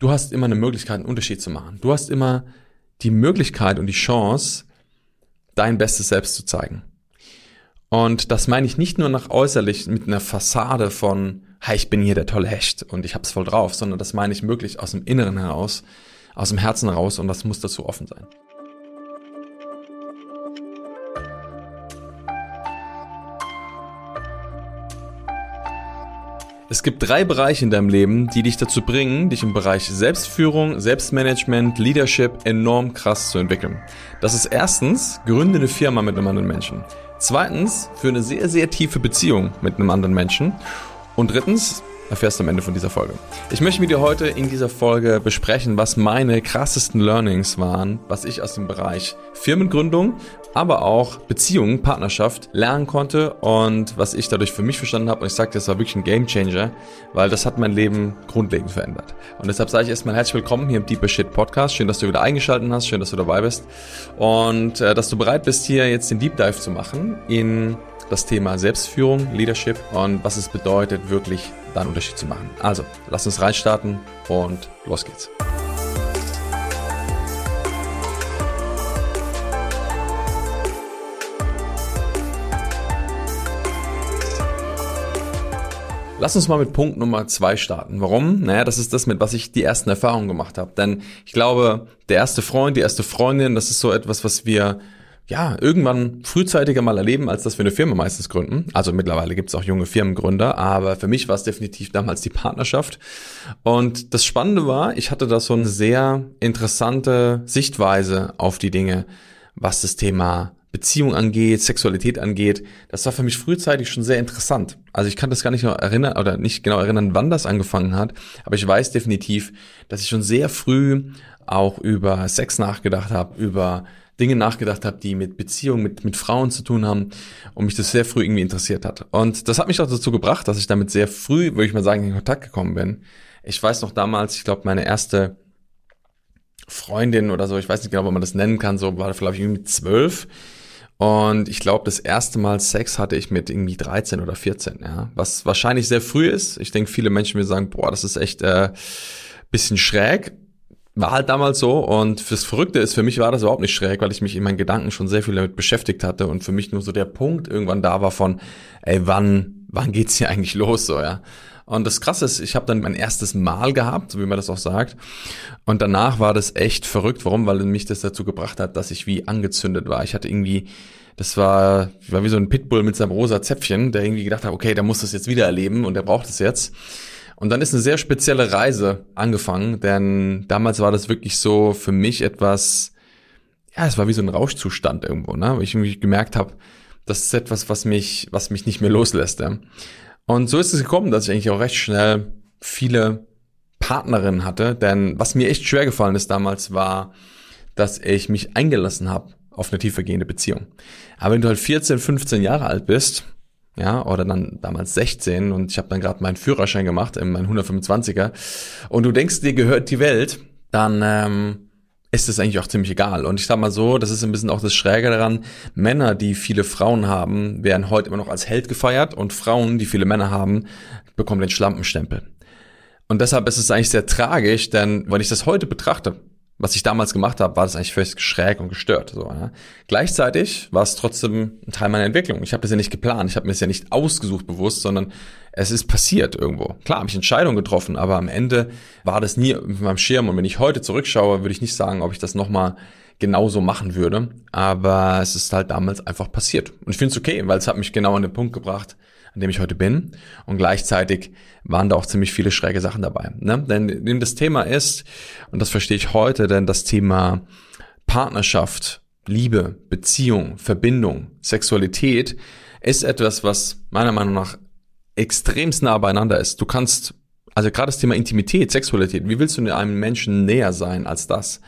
du hast immer eine Möglichkeit, einen Unterschied zu machen. Du hast immer die Möglichkeit und die Chance, dein bestes Selbst zu zeigen. Und das meine ich nicht nur nach äußerlich mit einer Fassade von, hey, ich bin hier der tolle Hecht und ich hab's voll drauf, sondern das meine ich wirklich aus dem Inneren heraus, aus dem Herzen heraus und das muss dazu offen sein. Es gibt drei Bereiche in deinem Leben, die dich dazu bringen, dich im Bereich Selbstführung, Selbstmanagement, Leadership enorm krass zu entwickeln. Das ist erstens, gründe eine Firma mit einem anderen Menschen. Zweitens, für eine sehr, sehr tiefe Beziehung mit einem anderen Menschen. Und drittens, erfährst du am Ende von dieser Folge. Ich möchte mit dir heute in dieser Folge besprechen, was meine krassesten Learnings waren, was ich aus dem Bereich Firmengründung, aber auch Beziehungen, Partnerschaft lernen konnte und was ich dadurch für mich verstanden habe. Und ich sage, das war wirklich ein Game Changer, weil das hat mein Leben grundlegend verändert. Und deshalb sage ich erstmal herzlich willkommen hier im Deeper Shit Podcast. Schön, dass du wieder eingeschaltet hast, schön, dass du dabei bist und äh, dass du bereit bist, hier jetzt den Deep Dive zu machen in das Thema Selbstführung, Leadership und was es bedeutet, wirklich da einen Unterschied zu machen. Also, lass uns reinstarten und los geht's. Lass uns mal mit Punkt Nummer zwei starten. Warum? Naja, das ist das, mit was ich die ersten Erfahrungen gemacht habe. Denn ich glaube, der erste Freund, die erste Freundin, das ist so etwas, was wir ja, irgendwann frühzeitiger mal erleben, als dass wir eine Firma meistens gründen. Also mittlerweile gibt es auch junge Firmengründer, aber für mich war es definitiv damals die Partnerschaft. Und das Spannende war, ich hatte da so eine sehr interessante Sichtweise auf die Dinge, was das Thema Beziehung angeht, Sexualität angeht. Das war für mich frühzeitig schon sehr interessant. Also ich kann das gar nicht noch erinnern oder nicht genau erinnern, wann das angefangen hat, aber ich weiß definitiv, dass ich schon sehr früh auch über Sex nachgedacht habe, über Dinge nachgedacht habe, die mit Beziehungen, mit, mit Frauen zu tun haben und mich das sehr früh irgendwie interessiert hat. Und das hat mich auch dazu gebracht, dass ich damit sehr früh, würde ich mal sagen, in Kontakt gekommen bin. Ich weiß noch damals, ich glaube, meine erste Freundin oder so, ich weiß nicht genau, ob man das nennen kann, so war, ich, irgendwie zwölf. Und ich glaube, das erste Mal Sex hatte ich mit irgendwie 13 oder 14, ja. Was wahrscheinlich sehr früh ist. Ich denke, viele Menschen mir sagen, boah, das ist echt äh, bisschen schräg war halt damals so und fürs Verrückte ist, für mich war das überhaupt nicht schräg, weil ich mich in meinen Gedanken schon sehr viel damit beschäftigt hatte und für mich nur so der Punkt irgendwann da war von, ey, wann, wann geht's hier eigentlich los, so, ja. Und das Krasse ist, ich habe dann mein erstes Mal gehabt, so wie man das auch sagt. Und danach war das echt verrückt. Warum? Weil mich das dazu gebracht hat, dass ich wie angezündet war. Ich hatte irgendwie, das war, war wie so ein Pitbull mit seinem rosa Zäpfchen, der irgendwie gedacht hat, okay, der muss das jetzt wieder erleben und der braucht es jetzt. Und dann ist eine sehr spezielle Reise angefangen, denn damals war das wirklich so für mich etwas, ja, es war wie so ein Rauschzustand irgendwo, ne? Weil ich irgendwie gemerkt habe, das ist etwas, was mich, was mich nicht mehr loslässt. Ja? Und so ist es gekommen, dass ich eigentlich auch recht schnell viele Partnerinnen hatte, denn was mir echt schwer gefallen ist damals war, dass ich mich eingelassen habe auf eine tiefergehende Beziehung. Aber wenn du halt 14, 15 Jahre alt bist, ja, oder dann damals 16 und ich habe dann gerade meinen Führerschein gemacht, in meinen 125er und du denkst, dir gehört die Welt, dann ähm, ist es eigentlich auch ziemlich egal. Und ich sag mal so, das ist ein bisschen auch das Schräge daran, Männer, die viele Frauen haben, werden heute immer noch als Held gefeiert und Frauen, die viele Männer haben, bekommen den Schlampenstempel. Und deshalb ist es eigentlich sehr tragisch, denn wenn ich das heute betrachte, was ich damals gemacht habe, war das eigentlich völlig schräg und gestört. So, ja. Gleichzeitig war es trotzdem ein Teil meiner Entwicklung. Ich habe das ja nicht geplant, ich habe mir das ja nicht ausgesucht bewusst, sondern es ist passiert irgendwo. Klar habe ich Entscheidungen getroffen, aber am Ende war das nie auf meinem Schirm. Und wenn ich heute zurückschaue, würde ich nicht sagen, ob ich das nochmal genauso machen würde. Aber es ist halt damals einfach passiert. Und ich finde es okay, weil es hat mich genau an den Punkt gebracht, an dem ich heute bin. Und gleichzeitig waren da auch ziemlich viele schräge Sachen dabei. Ne? Denn, das Thema ist, und das verstehe ich heute, denn das Thema Partnerschaft, Liebe, Beziehung, Verbindung, Sexualität ist etwas, was meiner Meinung nach extremst nah beieinander ist. Du kannst, also gerade das Thema Intimität, Sexualität, wie willst du einem Menschen näher sein als das?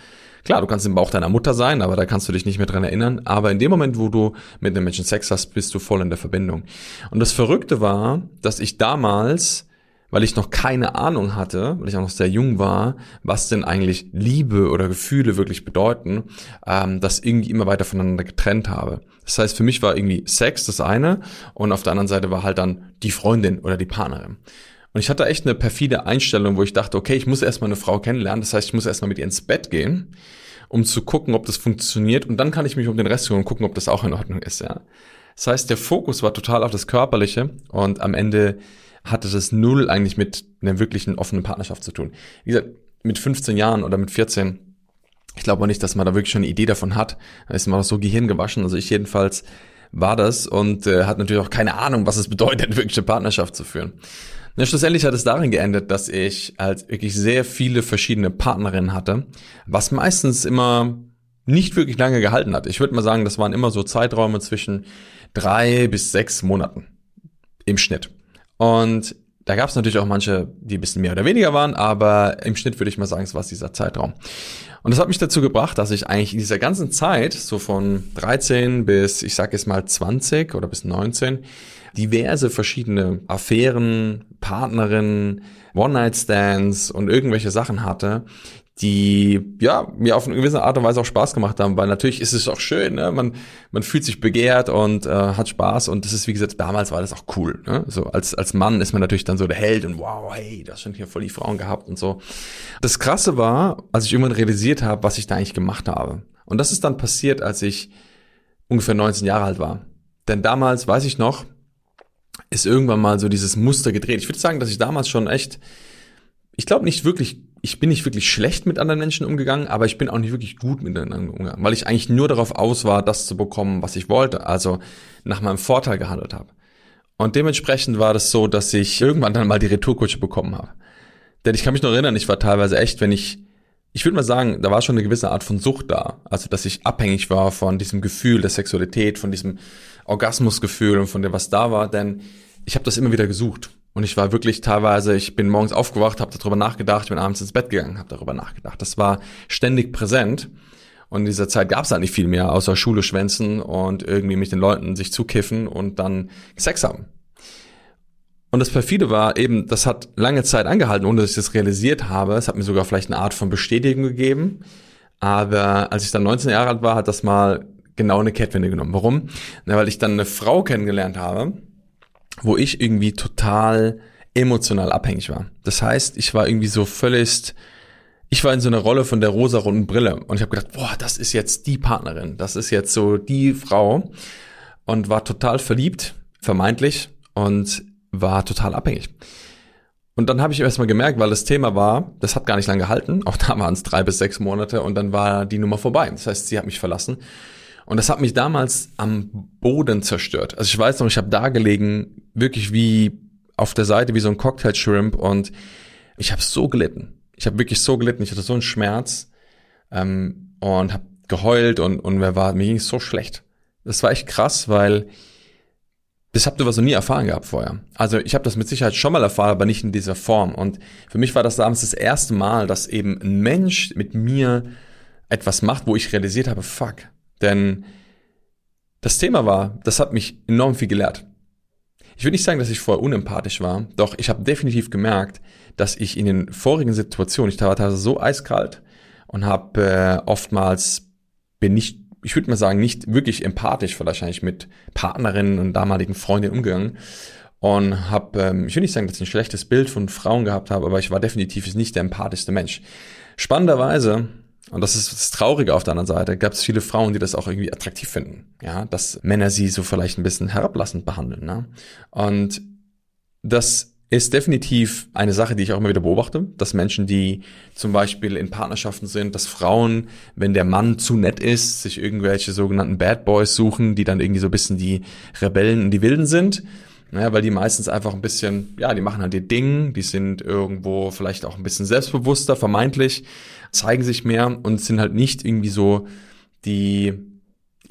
Klar, du kannst im Bauch deiner Mutter sein, aber da kannst du dich nicht mehr dran erinnern. Aber in dem Moment, wo du mit einem Menschen Sex hast, bist du voll in der Verbindung. Und das Verrückte war, dass ich damals weil ich noch keine Ahnung hatte, weil ich auch noch sehr jung war, was denn eigentlich Liebe oder Gefühle wirklich bedeuten, ähm, das irgendwie immer weiter voneinander getrennt habe. Das heißt, für mich war irgendwie Sex das eine und auf der anderen Seite war halt dann die Freundin oder die Partnerin. Und ich hatte echt eine perfide Einstellung, wo ich dachte, okay, ich muss erstmal eine Frau kennenlernen. Das heißt, ich muss erstmal mit ihr ins Bett gehen, um zu gucken, ob das funktioniert. Und dann kann ich mich um den Rest kümmern und gucken, ob das auch in Ordnung ist, ja. Das heißt, der Fokus war total auf das Körperliche und am Ende hatte das null eigentlich mit einer wirklichen offenen Partnerschaft zu tun. Wie gesagt, mit 15 Jahren oder mit 14, ich glaube auch nicht, dass man da wirklich schon eine Idee davon hat. Da ist man auch so Gehirn gewaschen. Also ich jedenfalls war das und äh, hat natürlich auch keine Ahnung, was es bedeutet, eine Partnerschaft zu führen. Na, schlussendlich hat es darin geendet, dass ich halt wirklich sehr viele verschiedene Partnerinnen hatte, was meistens immer nicht wirklich lange gehalten hat. Ich würde mal sagen, das waren immer so Zeiträume zwischen drei bis sechs Monaten im Schnitt. Und da gab es natürlich auch manche, die ein bisschen mehr oder weniger waren, aber im Schnitt würde ich mal sagen, es war dieser Zeitraum. Und das hat mich dazu gebracht, dass ich eigentlich in dieser ganzen Zeit, so von 13 bis, ich sage jetzt mal 20 oder bis 19, diverse verschiedene Affären, Partnerinnen, One-Night-Stands und irgendwelche Sachen hatte, die ja mir auf eine gewisse Art und Weise auch Spaß gemacht haben, weil natürlich ist es auch schön, ne? man man fühlt sich begehrt und äh, hat Spaß und das ist wie gesagt damals war das auch cool, ne? so als als Mann ist man natürlich dann so der Held und wow hey, hast schon hier voll die Frauen gehabt und so. Das Krasse war, als ich irgendwann realisiert habe, was ich da eigentlich gemacht habe und das ist dann passiert, als ich ungefähr 19 Jahre alt war, denn damals weiß ich noch, ist irgendwann mal so dieses Muster gedreht. Ich würde sagen, dass ich damals schon echt, ich glaube nicht wirklich ich bin nicht wirklich schlecht mit anderen Menschen umgegangen, aber ich bin auch nicht wirklich gut mit anderen umgegangen, weil ich eigentlich nur darauf aus war, das zu bekommen, was ich wollte, also nach meinem Vorteil gehandelt habe. Und dementsprechend war das so, dass ich irgendwann dann mal die Retourkutsche bekommen habe. Denn ich kann mich noch erinnern, ich war teilweise echt, wenn ich, ich würde mal sagen, da war schon eine gewisse Art von Sucht da. Also, dass ich abhängig war von diesem Gefühl der Sexualität, von diesem Orgasmusgefühl und von dem, was da war, denn ich habe das immer wieder gesucht. Und ich war wirklich teilweise, ich bin morgens aufgewacht, habe darüber nachgedacht, bin abends ins Bett gegangen, habe darüber nachgedacht. Das war ständig präsent. Und in dieser Zeit gab es halt nicht viel mehr, außer Schule schwänzen und irgendwie mit den Leuten sich zukiffen und dann Sex haben. Und das perfide war eben, das hat lange Zeit angehalten, ohne dass ich das realisiert habe. Es hat mir sogar vielleicht eine Art von Bestätigung gegeben. Aber als ich dann 19 Jahre alt war, hat das mal genau eine Kettwende genommen. Warum? Na, weil ich dann eine Frau kennengelernt habe, wo ich irgendwie total emotional abhängig war. Das heißt, ich war irgendwie so völlig, ich war in so einer Rolle von der rosarunden Brille und ich habe gedacht, boah, das ist jetzt die Partnerin, das ist jetzt so die Frau und war total verliebt, vermeintlich und war total abhängig. Und dann habe ich erstmal gemerkt, weil das Thema war, das hat gar nicht lange gehalten, auch da waren es drei bis sechs Monate und dann war die Nummer vorbei. Das heißt, sie hat mich verlassen und das hat mich damals am Boden zerstört. Also ich weiß noch, ich habe da gelegen, wirklich wie auf der Seite, wie so ein Cocktail-Shrimp und ich habe so gelitten. Ich habe wirklich so gelitten. Ich hatte so einen Schmerz ähm, und habe geheult und, und wer war, mir ging es so schlecht. Das war echt krass, weil das habt ihr was so nie erfahren gehabt vorher. Also ich habe das mit Sicherheit schon mal erfahren, aber nicht in dieser Form. Und für mich war das damals das erste Mal, dass eben ein Mensch mit mir etwas macht, wo ich realisiert habe, fuck, denn das Thema war, das hat mich enorm viel gelehrt. Ich würde nicht sagen, dass ich vorher unempathisch war, doch ich habe definitiv gemerkt, dass ich in den vorigen Situationen, ich war teilweise so eiskalt und habe äh, oftmals bin nicht, ich würde mal sagen, nicht wirklich empathisch wahrscheinlich mit Partnerinnen und damaligen Freundinnen umgegangen und habe, ähm, ich will nicht sagen, dass ich ein schlechtes Bild von Frauen gehabt habe, aber ich war definitiv nicht der empathischste Mensch. Spannenderweise und das ist das Traurige auf der anderen Seite. Gab es viele Frauen, die das auch irgendwie attraktiv finden. Ja, dass Männer sie so vielleicht ein bisschen herablassend behandeln. Ne? Und das ist definitiv eine Sache, die ich auch immer wieder beobachte, dass Menschen, die zum Beispiel in Partnerschaften sind, dass Frauen, wenn der Mann zu nett ist, sich irgendwelche sogenannten Bad Boys suchen, die dann irgendwie so ein bisschen die Rebellen und die Wilden sind. Naja, weil die meistens einfach ein bisschen, ja, die machen halt ihr Ding, die sind irgendwo vielleicht auch ein bisschen selbstbewusster, vermeintlich, zeigen sich mehr und sind halt nicht irgendwie so die,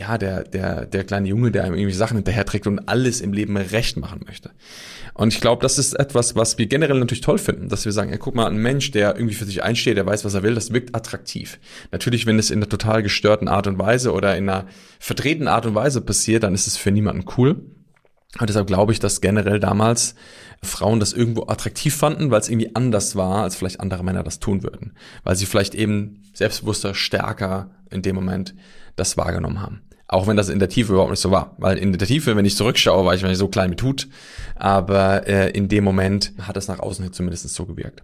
ja, der, der, der kleine Junge, der einem irgendwie Sachen hinterherträgt und alles im Leben recht machen möchte. Und ich glaube, das ist etwas, was wir generell natürlich toll finden, dass wir sagen, ja, guck mal, ein Mensch, der irgendwie für sich einsteht, der weiß, was er will, das wirkt attraktiv. Natürlich, wenn es in einer total gestörten Art und Weise oder in einer verdrehten Art und Weise passiert, dann ist es für niemanden cool. Und deshalb glaube ich, dass generell damals Frauen das irgendwo attraktiv fanden, weil es irgendwie anders war, als vielleicht andere Männer das tun würden. Weil sie vielleicht eben selbstbewusster, stärker in dem Moment das wahrgenommen haben. Auch wenn das in der Tiefe überhaupt nicht so war. Weil in der Tiefe, wenn ich zurückschaue, war ich nicht so klein wie tut. Aber äh, in dem Moment hat es nach außen hin zumindest so gewirkt.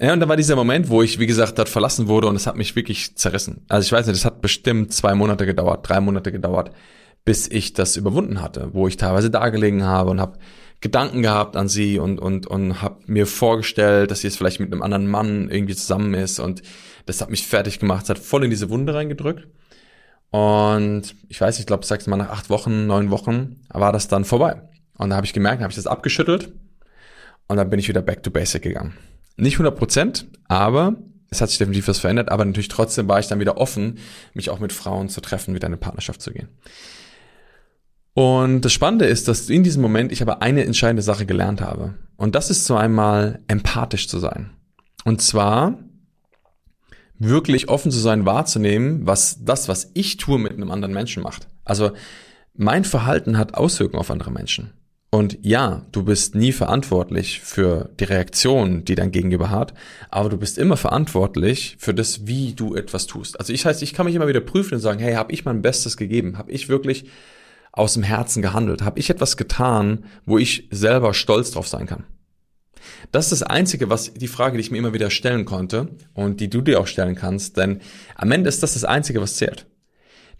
Ja, und dann war dieser Moment, wo ich, wie gesagt, dort verlassen wurde und es hat mich wirklich zerrissen. Also ich weiß nicht, es hat bestimmt zwei Monate gedauert, drei Monate gedauert, bis ich das überwunden hatte, wo ich teilweise da gelegen habe und habe Gedanken gehabt an sie und und und habe mir vorgestellt, dass sie jetzt vielleicht mit einem anderen Mann irgendwie zusammen ist und das hat mich fertig gemacht, es hat voll in diese Wunde reingedrückt und ich weiß, ich glaube, sag's mal nach acht Wochen, neun Wochen war das dann vorbei. Und da habe ich gemerkt, habe ich das abgeschüttelt und dann bin ich wieder back to basic gegangen. Nicht 100 Prozent, aber es hat sich definitiv was verändert, aber natürlich trotzdem war ich dann wieder offen, mich auch mit Frauen zu treffen, wieder in eine Partnerschaft zu gehen. Und das Spannende ist, dass in diesem Moment ich aber eine entscheidende Sache gelernt habe. Und das ist so einmal empathisch zu sein. Und zwar wirklich offen zu sein, wahrzunehmen, was das, was ich tue, mit einem anderen Menschen macht. Also mein Verhalten hat Auswirkungen auf andere Menschen. Und ja, du bist nie verantwortlich für die Reaktion, die dein Gegenüber hat, aber du bist immer verantwortlich für das, wie du etwas tust. Also ich heißt, ich kann mich immer wieder prüfen und sagen, hey, habe ich mein Bestes gegeben? Habe ich wirklich aus dem Herzen gehandelt? Habe ich etwas getan, wo ich selber stolz drauf sein kann? Das ist das Einzige, was die Frage, die ich mir immer wieder stellen konnte und die du dir auch stellen kannst, denn am Ende ist das das Einzige, was zählt.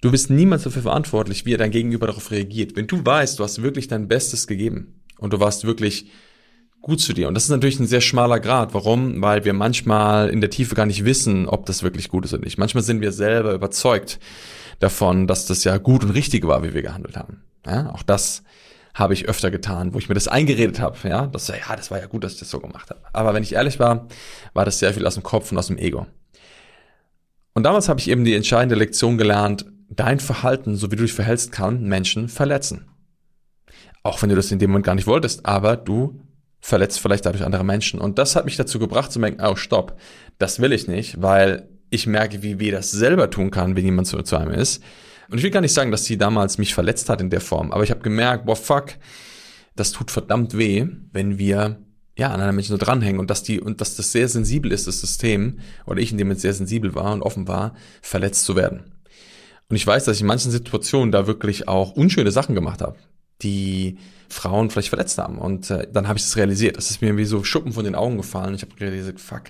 Du bist niemals dafür verantwortlich, wie dein Gegenüber darauf reagiert. Wenn du weißt, du hast wirklich dein Bestes gegeben und du warst wirklich gut zu dir. Und das ist natürlich ein sehr schmaler Grad. Warum? Weil wir manchmal in der Tiefe gar nicht wissen, ob das wirklich gut ist oder nicht. Manchmal sind wir selber überzeugt davon, dass das ja gut und richtig war, wie wir gehandelt haben. Ja, auch das habe ich öfter getan, wo ich mir das eingeredet habe, ja, das ja, das war ja gut, dass ich das so gemacht habe. Aber wenn ich ehrlich war, war das sehr viel aus dem Kopf und aus dem Ego. Und damals habe ich eben die entscheidende Lektion gelernt, dein Verhalten, so wie du dich verhältst, kann Menschen verletzen. Auch wenn du das in dem Moment gar nicht wolltest, aber du verletzt vielleicht dadurch andere Menschen. Und das hat mich dazu gebracht zu merken, oh, stopp, das will ich nicht, weil ich merke, wie weh das selber tun kann, wenn jemand zu, zu einem ist. Und ich will gar nicht sagen, dass sie damals mich verletzt hat in der Form, aber ich habe gemerkt, boah, fuck, das tut verdammt weh, wenn wir ja an einer Menschen so dranhängen und dass die und dass das sehr sensibel ist, das System oder ich in dem jetzt sehr sensibel war und offen war, verletzt zu werden. Und ich weiß, dass ich in manchen Situationen da wirklich auch unschöne Sachen gemacht habe, die Frauen vielleicht verletzt haben. Und äh, dann habe ich das realisiert. Das ist mir wie so Schuppen von den Augen gefallen. Ich habe realisiert, fuck,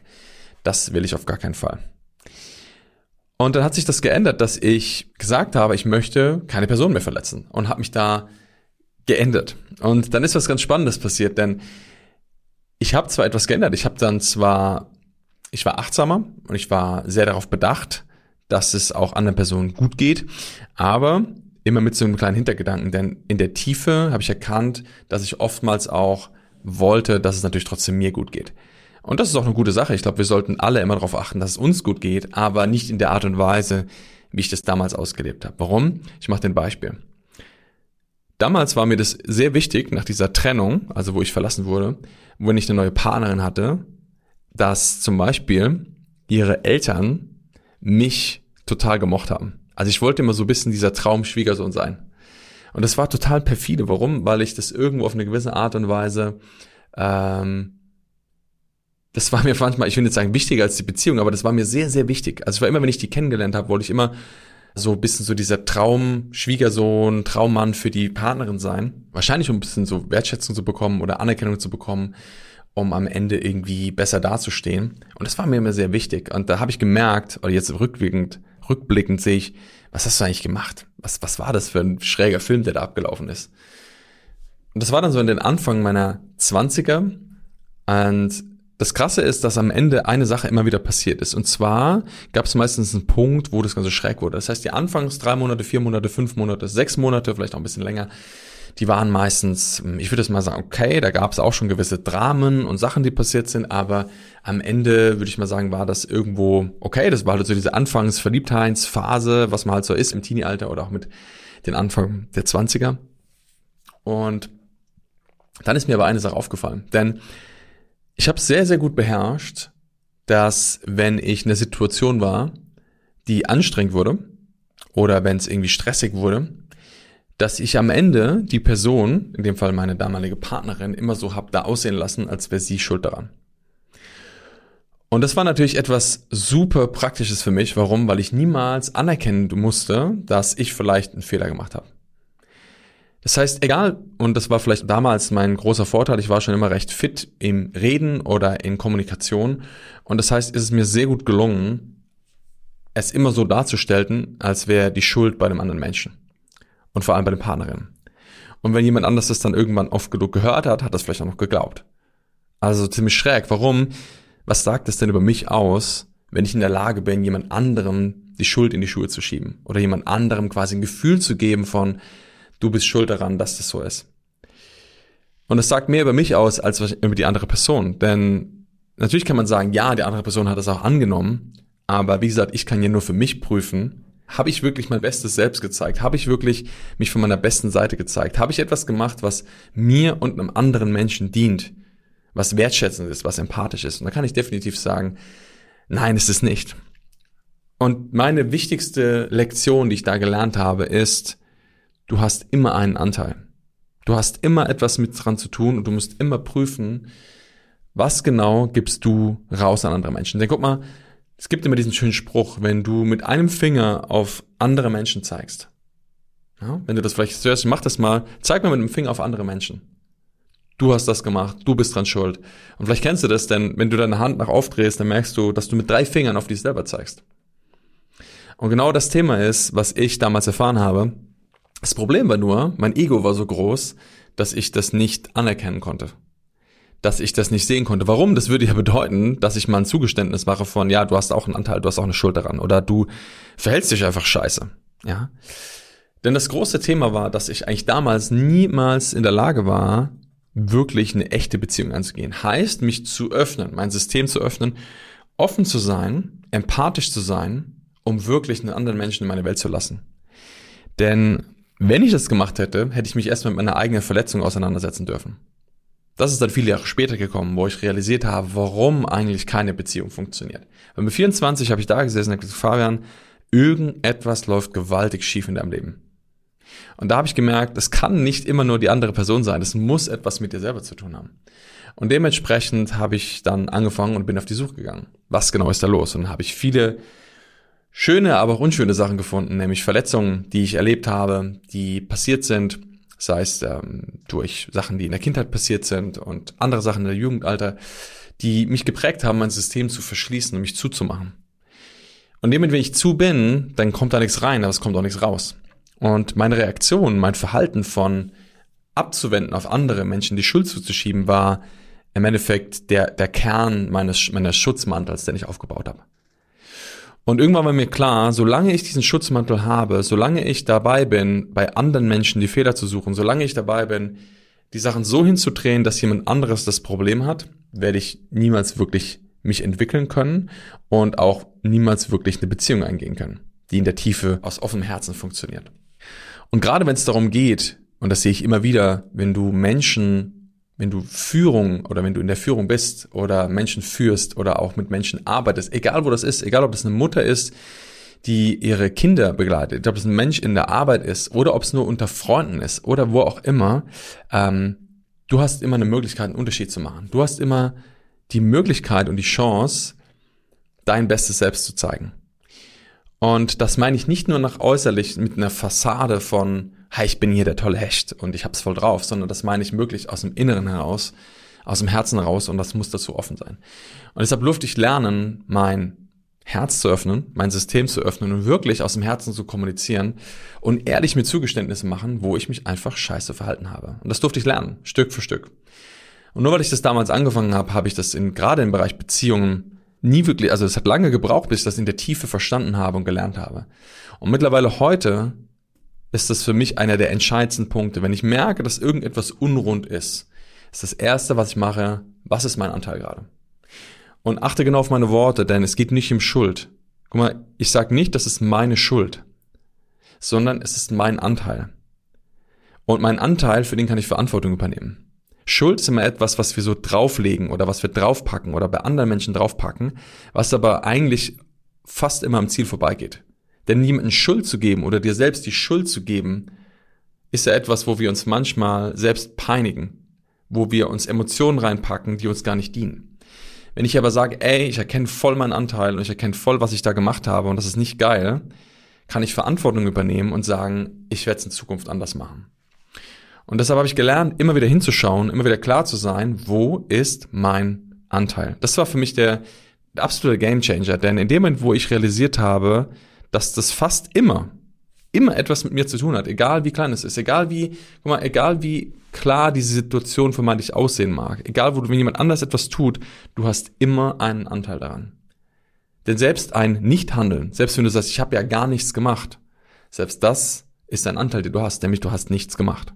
das will ich auf gar keinen Fall. Und dann hat sich das geändert, dass ich gesagt habe, ich möchte keine Person mehr verletzen und habe mich da geändert. Und dann ist was ganz Spannendes passiert, denn ich habe zwar etwas geändert. Ich habe dann zwar, ich war achtsamer und ich war sehr darauf bedacht, dass es auch anderen Personen gut geht, aber immer mit so einem kleinen Hintergedanken, denn in der Tiefe habe ich erkannt, dass ich oftmals auch wollte, dass es natürlich trotzdem mir gut geht. Und das ist auch eine gute Sache. Ich glaube, wir sollten alle immer darauf achten, dass es uns gut geht, aber nicht in der Art und Weise, wie ich das damals ausgelebt habe. Warum? Ich mache den Beispiel. Damals war mir das sehr wichtig, nach dieser Trennung, also wo ich verlassen wurde, wenn ich eine neue Partnerin hatte, dass zum Beispiel ihre Eltern mich total gemocht haben. Also ich wollte immer so ein bisschen dieser Traumschwiegersohn sein. Und das war total perfide. Warum? Weil ich das irgendwo auf eine gewisse Art und Weise ähm, das war mir manchmal, ich will jetzt sagen, wichtiger als die Beziehung, aber das war mir sehr, sehr wichtig. Also ich war immer, wenn ich die kennengelernt habe, wollte ich immer so ein bisschen so dieser Traum, Schwiegersohn, Traummann für die Partnerin sein. Wahrscheinlich um ein bisschen so Wertschätzung zu bekommen oder Anerkennung zu bekommen, um am Ende irgendwie besser dazustehen. Und das war mir immer sehr wichtig. Und da habe ich gemerkt, oder jetzt rückblickend, rückblickend sehe ich, was hast du eigentlich gemacht? Was, was war das für ein schräger Film, der da abgelaufen ist? Und das war dann so in den Anfang meiner Zwanziger. Und das Krasse ist, dass am Ende eine Sache immer wieder passiert ist. Und zwar gab es meistens einen Punkt, wo das Ganze schräg wurde. Das heißt, die Anfangs drei Monate, vier Monate, fünf Monate, sechs Monate, vielleicht auch ein bisschen länger, die waren meistens, ich würde es mal sagen, okay, da gab es auch schon gewisse Dramen und Sachen, die passiert sind, aber am Ende würde ich mal sagen, war das irgendwo okay. Das war halt so diese Anfangs-Verliebtheitsphase, was man halt so ist im Teenie-Alter oder auch mit den Anfang der Zwanziger. Und dann ist mir aber eine Sache aufgefallen, denn ich habe sehr, sehr gut beherrscht, dass wenn ich in einer Situation war, die anstrengend wurde oder wenn es irgendwie stressig wurde, dass ich am Ende die Person, in dem Fall meine damalige Partnerin, immer so hab da aussehen lassen, als wäre sie schuld daran. Und das war natürlich etwas super Praktisches für mich. Warum? Weil ich niemals anerkennen musste, dass ich vielleicht einen Fehler gemacht habe. Das heißt, egal, und das war vielleicht damals mein großer Vorteil, ich war schon immer recht fit im Reden oder in Kommunikation. Und das heißt, ist es mir sehr gut gelungen, es immer so darzustellen, als wäre die Schuld bei dem anderen Menschen. Und vor allem bei den Partnerinnen. Und wenn jemand anders das dann irgendwann oft genug gehört hat, hat das vielleicht auch noch geglaubt. Also ziemlich schräg. Warum? was sagt es denn über mich aus, wenn ich in der Lage bin, jemand anderem die Schuld in die Schuhe zu schieben oder jemand anderem quasi ein Gefühl zu geben von, du bist schuld daran, dass das so ist. Und es sagt mehr über mich aus als über die andere Person, denn natürlich kann man sagen, ja, die andere Person hat es auch angenommen, aber wie gesagt, ich kann ja nur für mich prüfen, habe ich wirklich mein bestes Selbst gezeigt? Habe ich wirklich mich von meiner besten Seite gezeigt? Habe ich etwas gemacht, was mir und einem anderen Menschen dient? was wertschätzend ist, was empathisch ist. Und da kann ich definitiv sagen, nein, ist es nicht. Und meine wichtigste Lektion, die ich da gelernt habe, ist, du hast immer einen Anteil. Du hast immer etwas mit dran zu tun und du musst immer prüfen, was genau gibst du raus an andere Menschen. Denn guck mal, es gibt immer diesen schönen Spruch, wenn du mit einem Finger auf andere Menschen zeigst. Ja, wenn du das vielleicht zuerst mach das mal, zeig mal mit dem Finger auf andere Menschen du hast das gemacht, du bist dran schuld. Und vielleicht kennst du das, denn wenn du deine Hand nach aufdrehst, dann merkst du, dass du mit drei Fingern auf dich selber zeigst. Und genau das Thema ist, was ich damals erfahren habe. Das Problem war nur, mein Ego war so groß, dass ich das nicht anerkennen konnte. Dass ich das nicht sehen konnte. Warum? Das würde ja bedeuten, dass ich mal ein Zugeständnis mache von, ja, du hast auch einen Anteil, du hast auch eine Schuld daran. Oder du verhältst dich einfach scheiße. Ja. Denn das große Thema war, dass ich eigentlich damals niemals in der Lage war, wirklich eine echte Beziehung anzugehen. Heißt, mich zu öffnen, mein System zu öffnen, offen zu sein, empathisch zu sein, um wirklich einen anderen Menschen in meine Welt zu lassen. Denn wenn ich das gemacht hätte, hätte ich mich erstmal mit meiner eigenen Verletzung auseinandersetzen dürfen. Das ist dann viele Jahre später gekommen, wo ich realisiert habe, warum eigentlich keine Beziehung funktioniert. Weil mit 24 habe ich da gesessen und gesagt, Fabian, irgendetwas läuft gewaltig schief in deinem Leben. Und da habe ich gemerkt, es kann nicht immer nur die andere Person sein, es muss etwas mit dir selber zu tun haben. Und dementsprechend habe ich dann angefangen und bin auf die Suche gegangen. Was genau ist da los? Und habe ich viele schöne, aber auch unschöne Sachen gefunden, nämlich Verletzungen, die ich erlebt habe, die passiert sind, sei es ähm, durch Sachen, die in der Kindheit passiert sind und andere Sachen in der Jugendalter, die mich geprägt haben, mein System zu verschließen und mich zuzumachen. Und dem, wenn ich zu bin, dann kommt da nichts rein, aber es kommt auch nichts raus. Und meine Reaktion, mein Verhalten von abzuwenden auf andere Menschen, die Schuld zuzuschieben, war im Endeffekt der, der Kern meines, meines Schutzmantels, den ich aufgebaut habe. Und irgendwann war mir klar, solange ich diesen Schutzmantel habe, solange ich dabei bin, bei anderen Menschen die Fehler zu suchen, solange ich dabei bin, die Sachen so hinzudrehen, dass jemand anderes das Problem hat, werde ich niemals wirklich mich entwickeln können und auch niemals wirklich eine Beziehung eingehen können, die in der Tiefe aus offenem Herzen funktioniert. Und gerade wenn es darum geht, und das sehe ich immer wieder, wenn du Menschen, wenn du Führung oder wenn du in der Führung bist oder Menschen führst oder auch mit Menschen arbeitest, egal wo das ist, egal ob das eine Mutter ist, die ihre Kinder begleitet, ob es ein Mensch in der Arbeit ist oder ob es nur unter Freunden ist oder wo auch immer, ähm, du hast immer eine Möglichkeit, einen Unterschied zu machen. Du hast immer die Möglichkeit und die Chance, dein bestes Selbst zu zeigen. Und das meine ich nicht nur nach äußerlich mit einer Fassade von, hey, ich bin hier der tolle Hecht und ich hab's voll drauf, sondern das meine ich wirklich aus dem Inneren heraus, aus dem Herzen heraus und das muss dazu offen sein. Und deshalb durfte ich lernen, mein Herz zu öffnen, mein System zu öffnen und wirklich aus dem Herzen zu kommunizieren und ehrlich mit Zugeständnissen machen, wo ich mich einfach scheiße verhalten habe. Und das durfte ich lernen, Stück für Stück. Und nur weil ich das damals angefangen habe, habe ich das in, gerade im Bereich Beziehungen nie wirklich, also es hat lange gebraucht, bis ich das in der Tiefe verstanden habe und gelernt habe. Und mittlerweile heute ist das für mich einer der entscheidendsten Punkte. Wenn ich merke, dass irgendetwas unrund ist, ist das erste, was ich mache, was ist mein Anteil gerade? Und achte genau auf meine Worte, denn es geht nicht um Schuld. Guck mal, ich sage nicht, das ist meine Schuld, sondern es ist mein Anteil. Und mein Anteil, für den kann ich Verantwortung übernehmen. Schuld ist immer etwas, was wir so drauflegen oder was wir draufpacken oder bei anderen Menschen draufpacken, was aber eigentlich fast immer am Ziel vorbeigeht. Denn jemandem Schuld zu geben oder dir selbst die Schuld zu geben, ist ja etwas, wo wir uns manchmal selbst peinigen, wo wir uns Emotionen reinpacken, die uns gar nicht dienen. Wenn ich aber sage, ey, ich erkenne voll meinen Anteil und ich erkenne voll, was ich da gemacht habe und das ist nicht geil, kann ich Verantwortung übernehmen und sagen, ich werde es in Zukunft anders machen. Und deshalb habe ich gelernt, immer wieder hinzuschauen, immer wieder klar zu sein, wo ist mein Anteil. Das war für mich der, der absolute Gamechanger, denn in dem Moment, wo ich realisiert habe, dass das fast immer, immer etwas mit mir zu tun hat, egal wie klein es ist, egal wie, guck mal, egal wie klar diese Situation vermeintlich aussehen mag, egal wo du, wenn jemand anders etwas tut, du hast immer einen Anteil daran. Denn selbst ein Nichthandeln, selbst wenn du sagst, ich habe ja gar nichts gemacht, selbst das ist ein Anteil, den du hast, nämlich du hast nichts gemacht.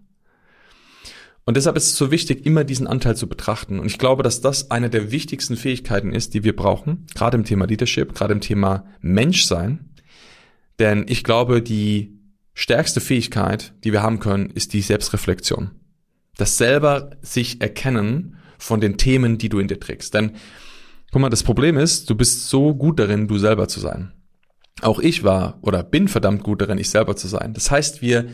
Und deshalb ist es so wichtig, immer diesen Anteil zu betrachten. Und ich glaube, dass das eine der wichtigsten Fähigkeiten ist, die wir brauchen, gerade im Thema Leadership, gerade im Thema Menschsein. Denn ich glaube, die stärkste Fähigkeit, die wir haben können, ist die Selbstreflexion. Das selber sich erkennen von den Themen, die du in dir trägst. Denn, guck mal, das Problem ist, du bist so gut darin, du selber zu sein. Auch ich war oder bin verdammt gut darin, ich selber zu sein. Das heißt, wir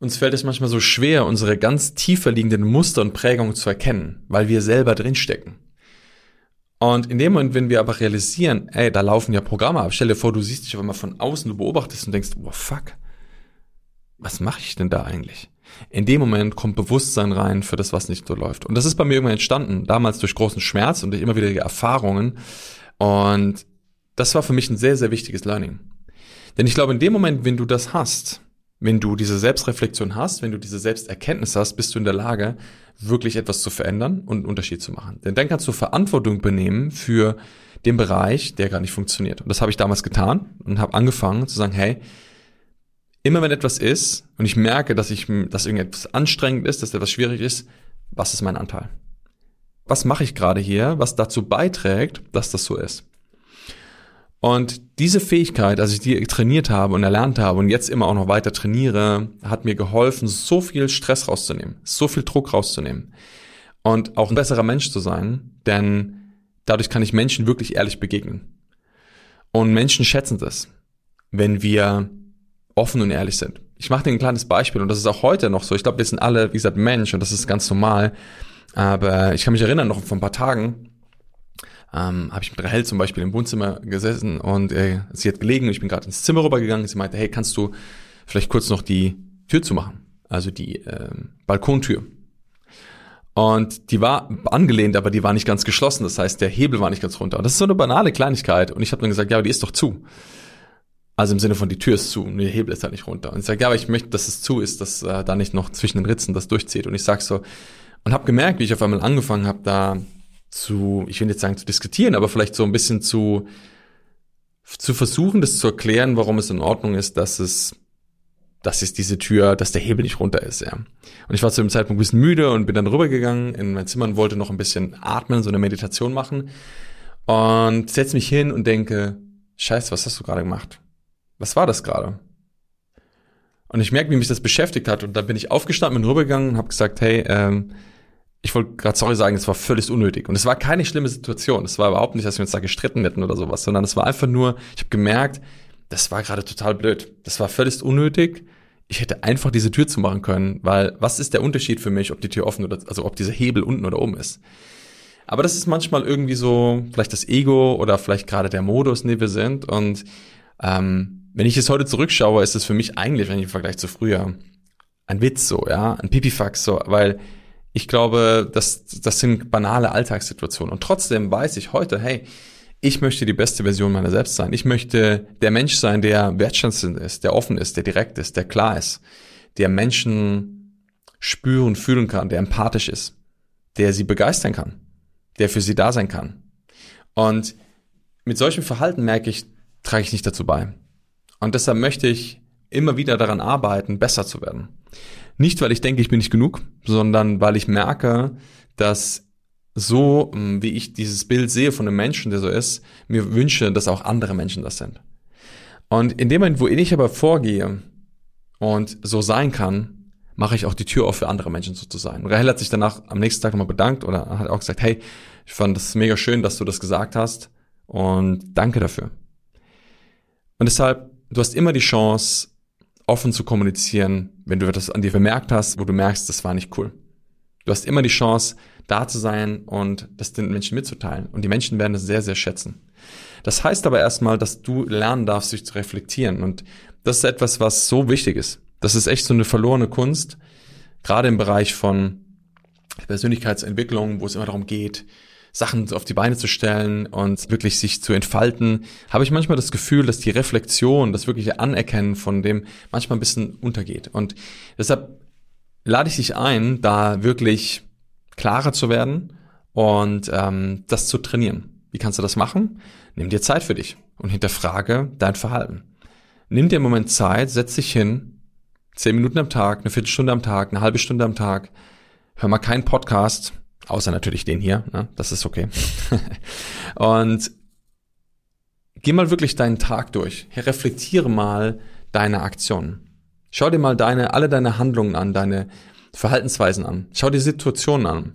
uns fällt es manchmal so schwer, unsere ganz tiefer liegenden Muster und Prägungen zu erkennen, weil wir selber drinstecken. Und in dem Moment, wenn wir aber realisieren, ey, da laufen ja Programme ab, stell dir vor, du siehst dich aber mal von außen, du beobachtest und denkst, oh fuck, was mache ich denn da eigentlich? In dem Moment kommt Bewusstsein rein für das, was nicht so läuft. Und das ist bei mir irgendwann entstanden, damals durch großen Schmerz und durch immer wieder Erfahrungen. Und das war für mich ein sehr, sehr wichtiges Learning. Denn ich glaube, in dem Moment, wenn du das hast, wenn du diese Selbstreflexion hast, wenn du diese Selbsterkenntnis hast, bist du in der Lage, wirklich etwas zu verändern und einen Unterschied zu machen. Denn dann kannst du Verantwortung übernehmen für den Bereich, der gar nicht funktioniert. Und das habe ich damals getan und habe angefangen zu sagen, hey, immer wenn etwas ist und ich merke, dass ich, dass irgendetwas anstrengend ist, dass etwas schwierig ist, was ist mein Anteil? Was mache ich gerade hier, was dazu beiträgt, dass das so ist? Und diese Fähigkeit, als ich die trainiert habe und erlernt habe und jetzt immer auch noch weiter trainiere, hat mir geholfen, so viel Stress rauszunehmen, so viel Druck rauszunehmen und auch ein besserer Mensch zu sein, denn dadurch kann ich Menschen wirklich ehrlich begegnen. Und Menschen schätzen das, wenn wir offen und ehrlich sind. Ich mache dir ein kleines Beispiel und das ist auch heute noch so. Ich glaube, wir sind alle, wie gesagt, Mensch und das ist ganz normal. Aber ich kann mich erinnern, noch vor ein paar Tagen ähm, habe ich mit Rahel zum Beispiel im Wohnzimmer gesessen und äh, sie hat gelegen und ich bin gerade ins Zimmer rübergegangen. Sie meinte, hey, kannst du vielleicht kurz noch die Tür zumachen? Also die äh, Balkontür. Und die war angelehnt, aber die war nicht ganz geschlossen. Das heißt, der Hebel war nicht ganz runter. Und das ist so eine banale Kleinigkeit. Und ich habe dann gesagt, ja, aber die ist doch zu. Also im Sinne von, die Tür ist zu und der Hebel ist halt nicht runter. Und ich sage, ja, aber ich möchte, dass es zu ist, dass äh, da nicht noch zwischen den Ritzen das durchzieht. Und ich sag so, und habe gemerkt, wie ich auf einmal angefangen habe, da zu, ich will jetzt sagen zu diskutieren, aber vielleicht so ein bisschen zu, zu versuchen, das zu erklären, warum es in Ordnung ist, dass es, dass es diese Tür, dass der Hebel nicht runter ist, ja. Und ich war zu dem Zeitpunkt ein bisschen müde und bin dann rübergegangen in mein Zimmer und wollte noch ein bisschen atmen, so eine Meditation machen und setze mich hin und denke, scheiße, was hast du gerade gemacht? Was war das gerade? Und ich merke, wie mich das beschäftigt hat und dann bin ich aufgestanden, bin rübergegangen und habe gesagt, hey, ähm, ich wollte gerade sorry sagen, es war völlig unnötig. Und es war keine schlimme Situation. Es war überhaupt nicht, dass wir uns da gestritten hätten oder sowas, sondern es war einfach nur, ich habe gemerkt, das war gerade total blöd. Das war völlig unnötig. Ich hätte einfach diese Tür zumachen können, weil was ist der Unterschied für mich, ob die Tür offen oder, also ob dieser Hebel unten oder oben ist? Aber das ist manchmal irgendwie so, vielleicht das Ego oder vielleicht gerade der Modus, in dem wir sind. Und ähm, wenn ich es heute zurückschaue, ist es für mich eigentlich, wenn ich im Vergleich zu früher, ein Witz so, ja, ein Pipifax so, weil ich glaube, das, das sind banale Alltagssituationen. Und trotzdem weiß ich heute, hey, ich möchte die beste Version meiner selbst sein. Ich möchte der Mensch sein, der wertschätzend ist, der offen ist, der direkt ist, der klar ist, der Menschen spüren, fühlen kann, der empathisch ist, der sie begeistern kann, der für sie da sein kann. Und mit solchem Verhalten merke ich, trage ich nicht dazu bei. Und deshalb möchte ich immer wieder daran arbeiten, besser zu werden. Nicht, weil ich denke, ich bin nicht genug, sondern weil ich merke, dass so, hm, wie ich dieses Bild sehe von einem Menschen, der so ist, mir wünsche, dass auch andere Menschen das sind. Und in dem Moment, wo ich aber vorgehe und so sein kann, mache ich auch die Tür auf für andere Menschen so zu sein. Rahel hat sich danach am nächsten Tag nochmal bedankt oder hat auch gesagt, hey, ich fand das mega schön, dass du das gesagt hast und danke dafür. Und deshalb, du hast immer die Chance, offen zu kommunizieren, wenn du etwas an dir bemerkt hast, wo du merkst, das war nicht cool. Du hast immer die Chance, da zu sein und das den Menschen mitzuteilen. Und die Menschen werden das sehr, sehr schätzen. Das heißt aber erstmal, dass du lernen darfst, dich zu reflektieren. Und das ist etwas, was so wichtig ist. Das ist echt so eine verlorene Kunst, gerade im Bereich von Persönlichkeitsentwicklung, wo es immer darum geht, Sachen auf die Beine zu stellen und wirklich sich zu entfalten, habe ich manchmal das Gefühl, dass die Reflexion, das wirkliche Anerkennen von dem manchmal ein bisschen untergeht. Und deshalb lade ich dich ein, da wirklich klarer zu werden und ähm, das zu trainieren. Wie kannst du das machen? Nimm dir Zeit für dich und hinterfrage dein Verhalten. Nimm dir einen Moment Zeit, setz dich hin, zehn Minuten am Tag, eine Viertelstunde am Tag, eine halbe Stunde am Tag, hör mal keinen Podcast, außer natürlich den hier, ne? das ist okay. und geh mal wirklich deinen Tag durch, reflektiere mal deine Aktionen. Schau dir mal deine, alle deine Handlungen an, deine Verhaltensweisen an. Schau dir Situationen an,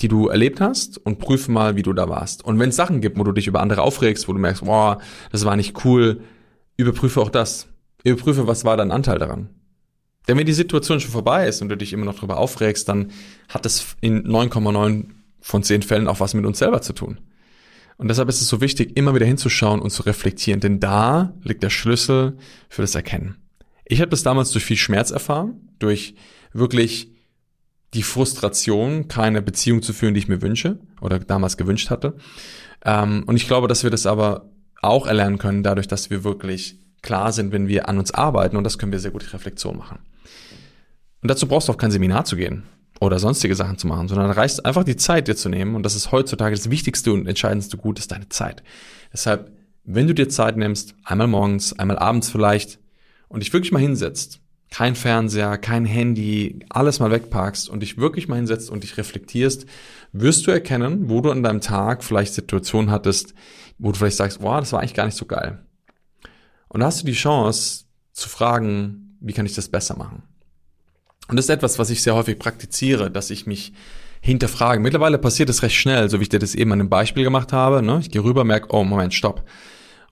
die du erlebt hast und prüfe mal, wie du da warst. Und wenn es Sachen gibt, wo du dich über andere aufregst, wo du merkst, boah, das war nicht cool, überprüfe auch das. Überprüfe, was war dein Anteil daran. Denn wenn die Situation schon vorbei ist und du dich immer noch darüber aufregst, dann hat das in 9,9 von 10 Fällen auch was mit uns selber zu tun. Und deshalb ist es so wichtig, immer wieder hinzuschauen und zu reflektieren, denn da liegt der Schlüssel für das Erkennen. Ich habe das damals durch viel Schmerz erfahren, durch wirklich die Frustration, keine Beziehung zu führen, die ich mir wünsche oder damals gewünscht hatte. Ähm, und ich glaube, dass wir das aber auch erlernen können, dadurch, dass wir wirklich klar sind, wenn wir an uns arbeiten. Und das können wir sehr gut Reflexion machen. Und dazu brauchst du auch kein Seminar zu gehen oder sonstige Sachen zu machen, sondern reicht einfach die Zeit dir zu nehmen. Und das ist heutzutage das wichtigste und entscheidendste Gut, ist deine Zeit. Deshalb, wenn du dir Zeit nimmst, einmal morgens, einmal abends vielleicht, und dich wirklich mal hinsetzt, kein Fernseher, kein Handy, alles mal wegpackst und dich wirklich mal hinsetzt und dich reflektierst, wirst du erkennen, wo du an deinem Tag vielleicht Situationen hattest, wo du vielleicht sagst, wow, das war eigentlich gar nicht so geil. Und da hast du die Chance zu fragen, wie kann ich das besser machen? Und das ist etwas, was ich sehr häufig praktiziere, dass ich mich hinterfrage. Mittlerweile passiert es recht schnell, so wie ich dir das eben an einem Beispiel gemacht habe. Ne? Ich gehe rüber, merke, oh Moment, stopp.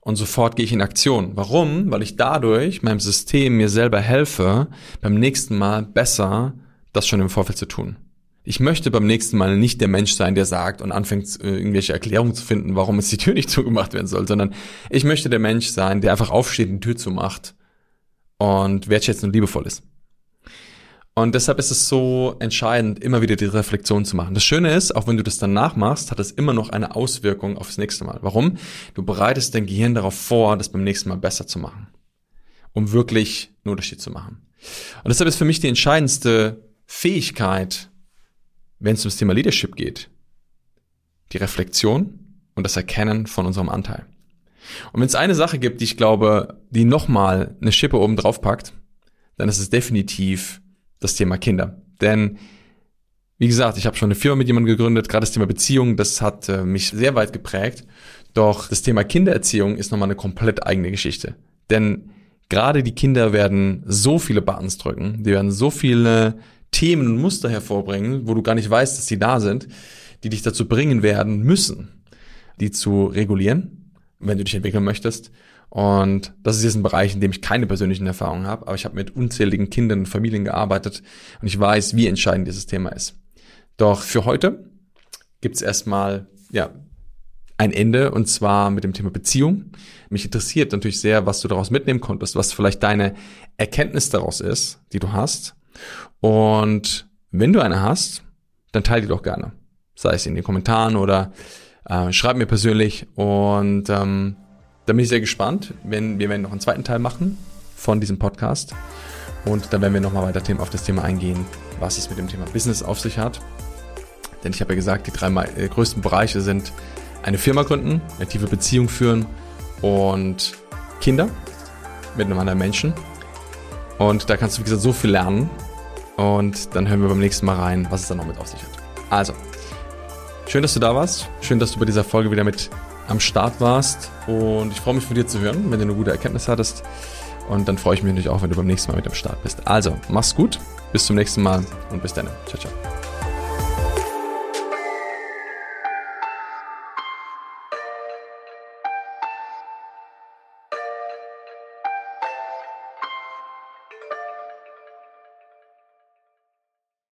Und sofort gehe ich in Aktion. Warum? Weil ich dadurch meinem System mir selber helfe, beim nächsten Mal besser das schon im Vorfeld zu tun. Ich möchte beim nächsten Mal nicht der Mensch sein, der sagt und anfängt, äh, irgendwelche Erklärungen zu finden, warum es die Tür nicht zugemacht werden soll, sondern ich möchte der Mensch sein, der einfach aufsteht die Tür zumacht und wertschätzend und liebevoll ist. Und deshalb ist es so entscheidend, immer wieder die Reflexion zu machen. Das Schöne ist, auch wenn du das dann nachmachst, hat es immer noch eine Auswirkung aufs nächste Mal. Warum? Du bereitest dein Gehirn darauf vor, das beim nächsten Mal besser zu machen. Um wirklich einen Unterschied zu machen. Und deshalb ist für mich die entscheidendste Fähigkeit, wenn es ums Thema Leadership geht, die Reflexion und das Erkennen von unserem Anteil. Und wenn es eine Sache gibt, die ich glaube, die nochmal eine Schippe oben drauf packt, dann ist es definitiv das Thema Kinder. Denn wie gesagt, ich habe schon eine Firma mit jemandem gegründet, gerade das Thema Beziehung, das hat äh, mich sehr weit geprägt. Doch das Thema Kindererziehung ist nochmal eine komplett eigene Geschichte. Denn gerade die Kinder werden so viele Buttons drücken, die werden so viele Themen und Muster hervorbringen, wo du gar nicht weißt, dass sie da sind, die dich dazu bringen werden müssen, die zu regulieren, wenn du dich entwickeln möchtest und das ist jetzt ein Bereich, in dem ich keine persönlichen Erfahrungen habe, aber ich habe mit unzähligen Kindern und Familien gearbeitet und ich weiß, wie entscheidend dieses Thema ist. Doch für heute gibt es erstmal ja, ein Ende und zwar mit dem Thema Beziehung. Mich interessiert natürlich sehr, was du daraus mitnehmen konntest, was vielleicht deine Erkenntnis daraus ist, die du hast. Und wenn du eine hast, dann teile die doch gerne. Sei es in den Kommentaren oder äh, schreib mir persönlich und ähm, da bin ich sehr gespannt. Wenn, wir werden noch einen zweiten Teil machen von diesem Podcast. Und dann werden wir nochmal weiter auf das Thema eingehen, was es mit dem Thema Business auf sich hat. Denn ich habe ja gesagt, die drei äh, größten Bereiche sind eine Firma gründen, eine tiefe Beziehung führen und Kinder mit einem anderen Menschen. Und da kannst du, wie gesagt, so viel lernen. Und dann hören wir beim nächsten Mal rein, was es dann noch mit auf sich hat. Also, schön, dass du da warst. Schön, dass du bei dieser Folge wieder mit am Start warst. Und ich freue mich von dir zu hören, wenn du eine gute Erkenntnis hattest. Und dann freue ich mich natürlich auch, wenn du beim nächsten Mal mit am Start bist. Also, mach's gut, bis zum nächsten Mal und bis dann. Ciao, ciao.